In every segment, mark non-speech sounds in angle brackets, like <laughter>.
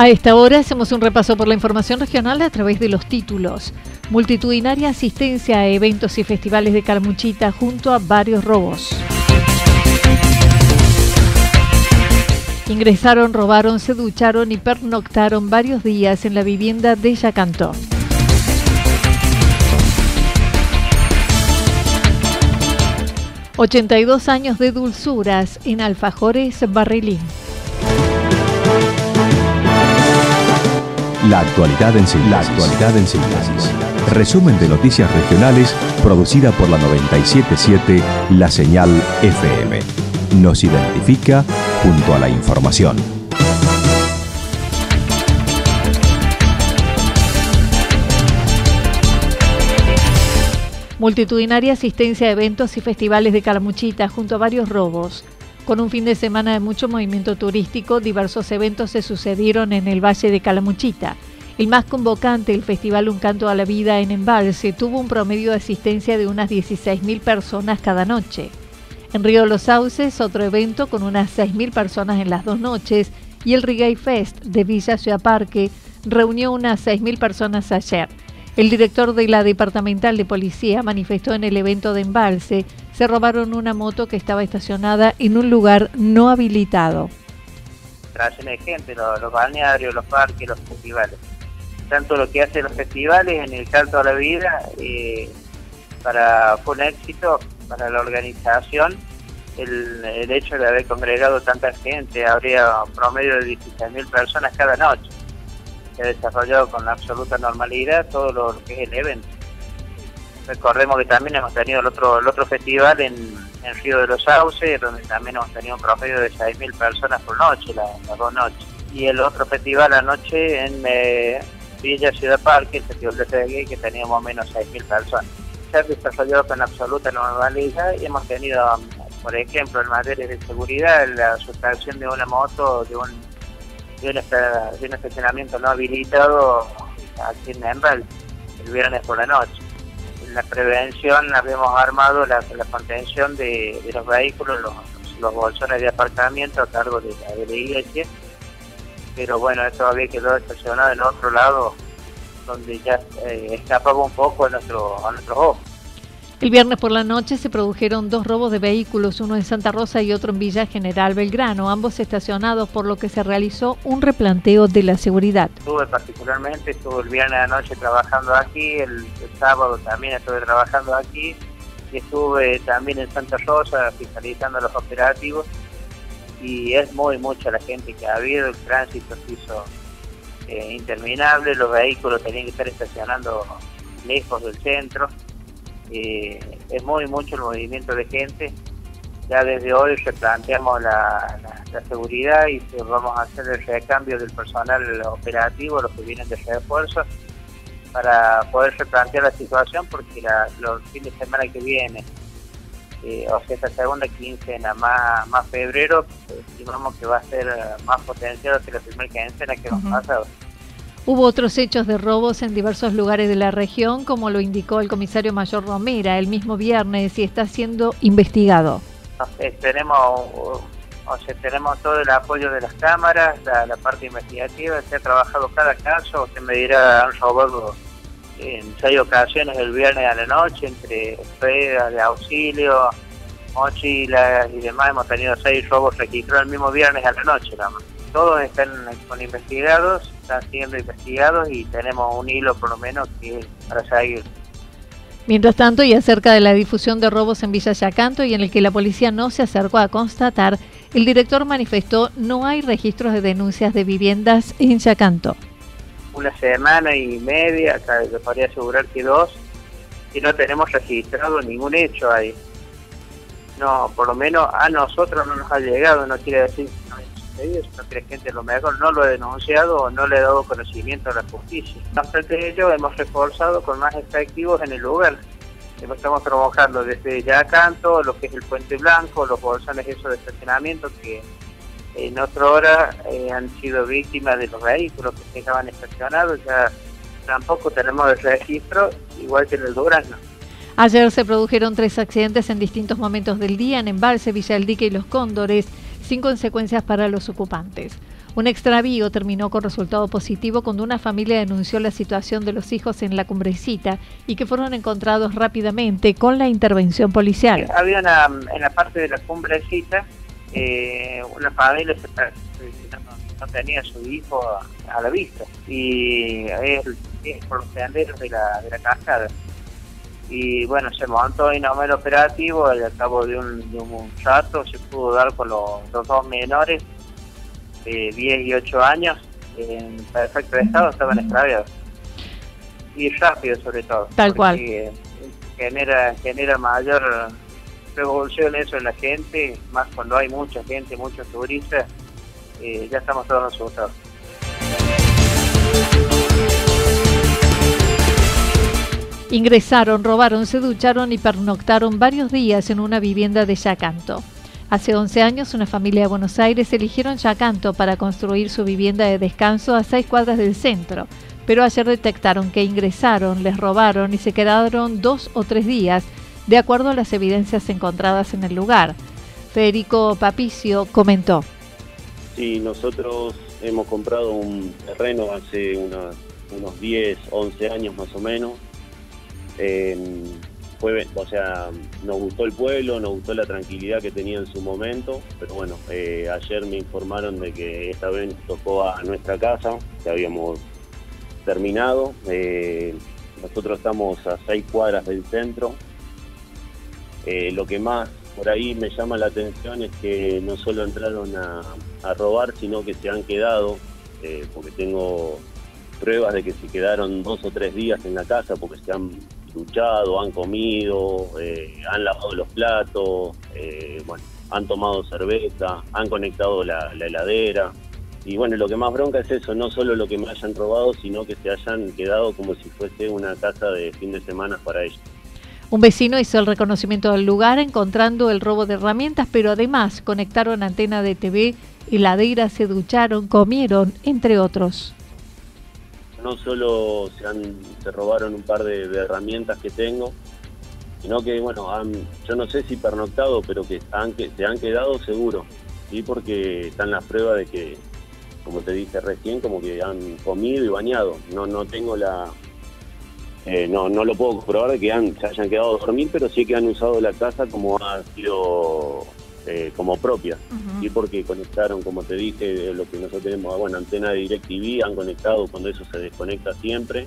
A esta hora hacemos un repaso por la información regional a través de los títulos. Multitudinaria asistencia a eventos y festivales de Calmuchita junto a varios robos. Ingresaron, robaron, se ducharon y pernoctaron varios días en la vivienda de Yacantó. ...82 años de dulzuras en Alfajores Barrilín. La actualidad en síntesis. La actualidad en síntesis. Resumen de noticias regionales producida por la 977 La Señal FM. Nos identifica junto a la información. Multitudinaria asistencia a eventos y festivales de Calamuchita junto a varios robos. Con un fin de semana de mucho movimiento turístico, diversos eventos se sucedieron en el Valle de Calamuchita. El más convocante, el Festival Un Canto a la Vida en Embalse, tuvo un promedio de asistencia de unas 16.000 personas cada noche. En Río Los Sauces, otro evento con unas 6.000 personas en las dos noches, y el Reggae Fest de Villa Ciudad Parque reunió unas 6.000 personas ayer. El director de la Departamental de Policía manifestó en el evento de Embalse se robaron una moto que estaba estacionada en un lugar no habilitado. de gente, los, balnearios, los parques, los festivales. Tanto lo que hacen los festivales en el Canto a la Vida, eh, para, fue un éxito para la organización el, el, hecho de haber congregado tanta gente, habría un promedio de 16.000 personas cada noche. Se ha desarrollado con absoluta normalidad todo lo que es el evento. Recordemos que también hemos tenido el otro, el otro festival en, en Río de los Sauces, donde también hemos tenido un promedio de 6.000 personas por noche, las dos noches. Y el otro festival anoche en eh, Villa Ciudad Parque, el Festival de Seguí, que teníamos menos 6.000 personas. Se ha desarrollado con absoluta normalidad y hemos tenido, por ejemplo, en materia de seguridad, la sustracción de una moto de un, de un, estacionamiento no habilitado aquí en Embral el viernes por la noche la prevención habíamos armado la, contención de, los vehículos, los, bolsones de aparcamiento a cargo de la, de la iglesia, pero bueno, eso había quedado estacionado en otro lado donde ya eh, escapaba un poco a nuestro, a nuestros ojos. El viernes por la noche se produjeron dos robos de vehículos, uno en Santa Rosa y otro en Villa General Belgrano, ambos estacionados, por lo que se realizó un replanteo de la seguridad. Estuve particularmente, estuve el viernes de noche trabajando aquí, el, sábado también estuve trabajando aquí, y estuve también en Santa Rosa fiscalizando los operativos, y es muy mucha la gente que ha habido, el tránsito se hizo eh, interminable, los vehículos tenían que estar estacionando lejos del centro eh, es muy mucho el movimiento de gente. Ya desde hoy replanteamos la, la, seguridad y vamos a hacer el recambio del personal operativo, los que vienen de refuerzo, para poder replantear la situación porque los fines de semana que viene eh, o sea, esta segunda quincena más, más febrero, estimamos que va a ser más potenciado que la primera quincena que hemos pasado. Hubo otros hechos de robos en diversos lugares de la región, como lo indicó el comisario mayor Romera el mismo viernes y está siendo investigado. tenemos, o sea, tenemos todo el apoyo de las cámaras, la, parte investigativa, se ha trabajado cada caso, se me dirá, han robado en seis ocasiones el viernes a la noche, entre ruedas de auxilio, mochilas y demás, hemos tenido seis robos registrados el mismo viernes a la noche. Todos están con investigados, están siendo investigados y tenemos un hilo por lo menos que para seguir. Mientras tanto, y acerca de la difusión de robos en Villa Yacanto y en el que la policía no se acercó a constatar, el director manifestó no hay registros de denuncias de viviendas en Yacanto una semana y media, acá le podría asegurar que dos, y no tenemos registrado ningún hecho ahí. No, por lo menos a nosotros no nos ha llegado, no quiere decir que no haya sucedido, sino que gente lo mejor no lo ha denunciado o no le ha dado conocimiento a la justicia. No obstante ello, hemos reforzado con más efectivos en el lugar. Estamos trabajando desde ya canto, lo que es el Puente Blanco, los bolsones esos de estacionamiento que en otra hora eh, han sido víctimas de los vehículos que estaban estacionados, ya tampoco tenemos el registro, igual que en el Durazno. Ayer se produjeron tres accidentes en distintos momentos del día en Embalse, Villa del Dique y Los Cóndores, sin consecuencias para los ocupantes. Un extravío terminó con resultado positivo cuando una familia denunció la situación de los hijos en la cumbrecita y que fueron encontrados rápidamente con la intervención policial. Había en la parte de la cumbrecita eh, una familia no, tenía a su hijo a, la vista y por los senderos de la, de la cascada. Y bueno, se montó en el operativo y al cabo de un, de un rato se pudo dar con los, dos menores de 10 y 8 años en perfecto estado, estaban extraviados. Y rápido sobre todo. Tal cual. Genera, genera mayor revolución eso en la gente, más cuando hay mucha gente, muchos turistas, eh, ya estamos todos asustados. Ingresaron, robaron, se ducharon y pernoctaron varios días en una vivienda de Yacanto. Hace 11 años, una familia de Buenos Aires eligieron Yacanto para construir su vivienda de descanso a seis cuadras del centro, pero ayer detectaron que ingresaron, les robaron y se quedaron dos o tres días de acuerdo a las evidencias encontradas en el lugar. Federico Papicio comentó. Sí, nosotros hemos comprado un terreno hace unos 10, 11 años más o menos. Fue, o sea, nos gustó el pueblo, nos gustó la tranquilidad que tenía en su momento, pero bueno, eh, ayer me informaron de que esta vez tocó a nuestra casa, que habíamos terminado. Eh, nosotros estamos a seis cuadras del centro, eh, lo que más por ahí me llama la atención es que no solo entraron a, robar, sino que se han quedado, porque tengo pruebas de que se quedaron dos o tres días en la casa porque se han duchado, han comido, eh, han lavado los platos, bueno, han tomado cerveza, han conectado la, la heladera. Y bueno, lo que más bronca es eso, no solo lo que me hayan robado, sino que se hayan quedado como si fuese una casa de fin de semana para ellos. Un vecino hizo el reconocimiento del lugar encontrando el robo de herramientas, pero además conectaron antena de TV, heladeras, se ducharon, comieron, entre otros. No solo se, han, se robaron un par de, herramientas que tengo, sino que, bueno, yo no sé si pernoctado, pero que, han, que se han quedado seguro, ¿sí? porque están las pruebas de que, como te dije recién, como que han comido y bañado. No, no tengo la, eh, no, no lo puedo comprobar de que se hayan quedado a dormir, pero sí que han usado la casa como ha sido eh, como propia. Y porque conectaron, como te dije, lo que nosotros tenemos, bueno, antena de DirecTV, han conectado cuando eso se desconecta siempre.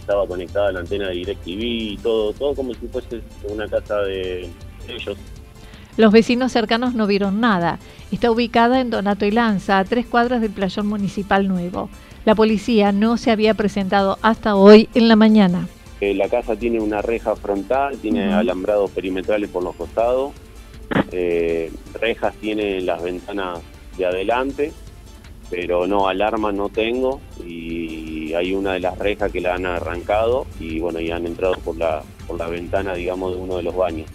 Estaba conectada la antena de DirecTV y todo, todo como si fuese una casa de ellos. Los vecinos cercanos no vieron nada. Está ubicada en Donato y Lanza, a tres cuadras del playón municipal nuevo. La policía no se había presentado hasta hoy en la mañana. Eh, la casa tiene una reja frontal, tiene alambrados perimetrales por los costados, eh, rejas tiene las ventanas de adelante, pero no, alarma no tengo y hay una de las rejas que la han arrancado y bueno, ya han entrado por la, por la ventana, digamos, de uno de los baños.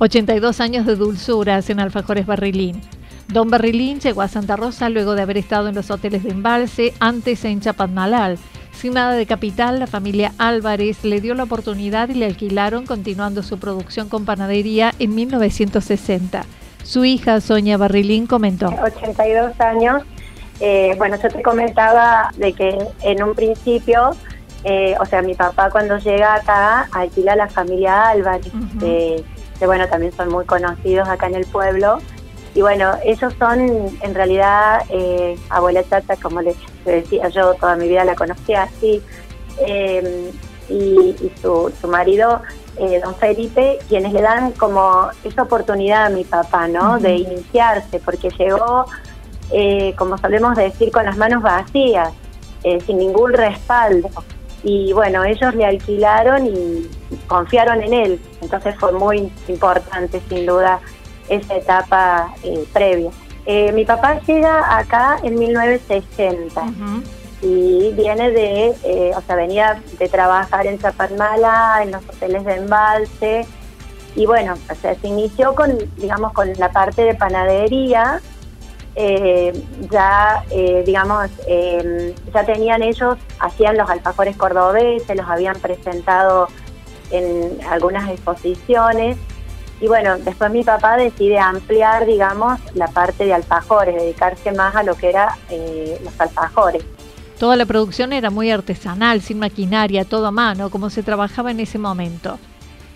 ...82 años de dulzuras en Alfajores Barrilín... Don Barrilín llegó a Santa Rosa luego de haber estado en los hoteles de Embalse, antes en Chapadmalal. Sin nada de capital, la familia Álvarez le dio la oportunidad y le alquilaron continuando su producción con panadería en 1960. Su hija, Sonia Barrilín, comentó. 82 años. Eh, bueno, yo te comentaba de que en un principio, eh, o sea, mi papá cuando llega acá alquila a la familia Álvarez, que bueno, también son muy conocidos acá en el pueblo. Y bueno, ellos son en realidad eh, abuela chata, como les decía yo, toda mi vida la conocía así. Eh, y, su, su, marido, eh, don Felipe, quienes le dan como esa oportunidad a mi papá, ¿no? De iniciarse, porque llegó, eh, como solemos decir, con las manos vacías, sin ningún respaldo. Y bueno, ellos le alquilaron y confiaron en él. Entonces fue muy importante, sin duda, esa etapa eh, previa. Eh, mi papá llega acá en 1960 y viene de, eh, o sea, venía de trabajar en Chapadmala, en los hoteles de embalse y bueno, o sea, se inició con, digamos, con la parte de panadería. ya, digamos, ya tenían ellos, hacían los alfajores cordobeses, los habían presentado en algunas exposiciones y bueno, después mi papá decide ampliar, digamos, la parte de alfajores, dedicarse más a lo que era eh, los alfajores. Toda la producción era muy artesanal, sin maquinaria, todo a mano, como se trabajaba en ese momento.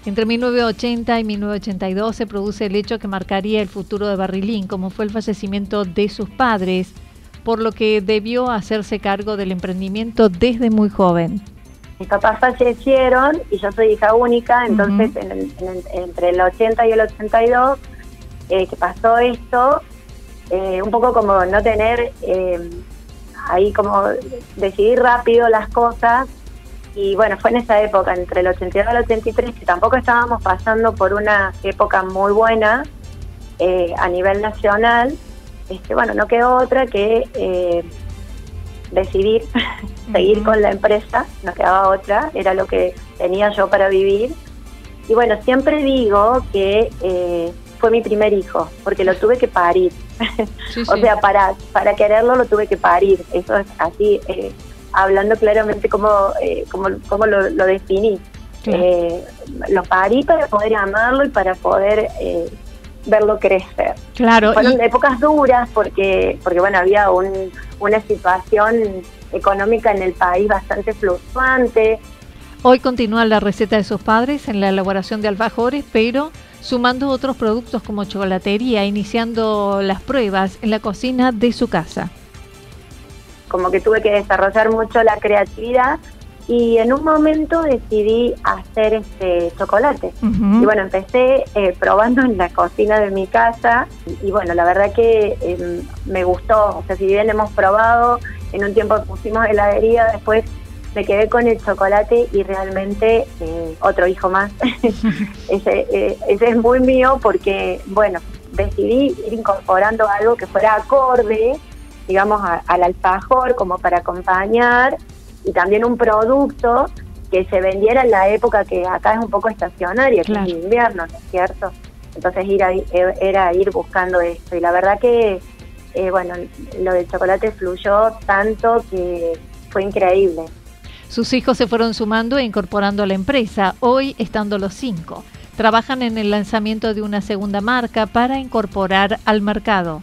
Entre 1980 y 1982 se produce el hecho que marcaría el futuro de Barrilín, como fue el fallecimiento de sus padres, por lo que debió hacerse cargo del emprendimiento desde muy joven mis papás fallecieron y yo soy hija única, entonces entre el 80 y el 82 eh, que pasó esto, eh, un poco como no tener eh, ahí como decidir rápido las cosas. Y bueno, fue en esa época, entre el 82 y el 83, que tampoco estábamos pasando por una época muy buena a nivel nacional, este, bueno, no quedó otra que decidir <laughs> seguir con la empresa, no quedaba otra, era lo que tenía yo para vivir. Y bueno, siempre digo que eh, fue mi primer hijo, porque lo tuve que parir. <laughs> o sea, para, para quererlo lo tuve que parir. Eso es así, eh, hablando claramente como, eh, como, como lo, lo definí. lo parí para poder amarlo y para poder verlo crecer. Claro. Fueron épocas duras porque, porque bueno, había un, una situación económica en el país bastante fluctuante. Hoy continúa la receta de sus padres en la elaboración de alfajores, pero sumando otros productos como chocolatería, iniciando las pruebas en la cocina de su casa. Como que tuve que desarrollar mucho la creatividad y en un momento decidí hacer este chocolate. Y bueno, empecé eh, probando en la cocina de mi casa y, bueno, la verdad que em, me gustó. O sea, si bien hemos probado, en un tiempo pusimos heladería, después me quedé con el chocolate y realmente eh, otro hijo más. <laughs> ese, eh, ese es muy mío porque, bueno, decidí ir incorporando algo que fuera acorde, digamos, al alfajor como para acompañar y también un producto que se vendiera en la época que acá es un poco estacionaria, que es invierno, ¿no es cierto? Entonces ir a, era ir buscando esto y la verdad que, eh, bueno, lo del chocolate fluyó tanto que fue increíble. Sus hijos se fueron sumando e incorporando a la empresa, hoy estando los cinco. Trabajan en el lanzamiento de una segunda marca para incorporar al mercado.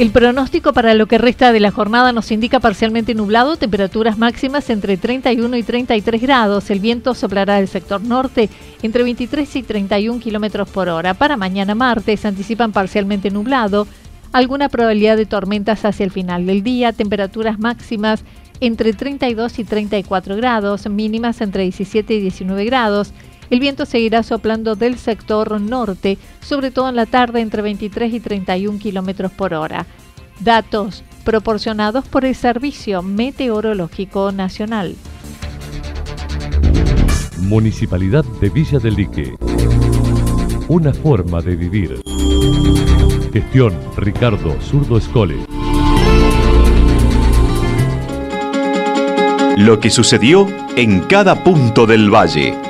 El pronóstico para lo que resta de la jornada nos indica parcialmente nublado, temperaturas máximas entre 31 y 33 grados. El viento soplará del sector norte entre 23 y 31 kilómetros por hora. Para mañana martes anticipan parcialmente nublado, alguna probabilidad de tormentas hacia el final del día, temperaturas máximas entre 32 y 34 grados, mínimas entre 17 y 19 grados. El viento seguirá soplando del sector norte, sobre todo en la tarde entre 23 y 31 kilómetros por hora. Datos proporcionados por el Servicio Meteorológico Nacional. Municipalidad de Villa del Lique. Una forma de vivir. Gestión Ricardo Zurdo Escole. Lo que sucedió en cada punto del valle.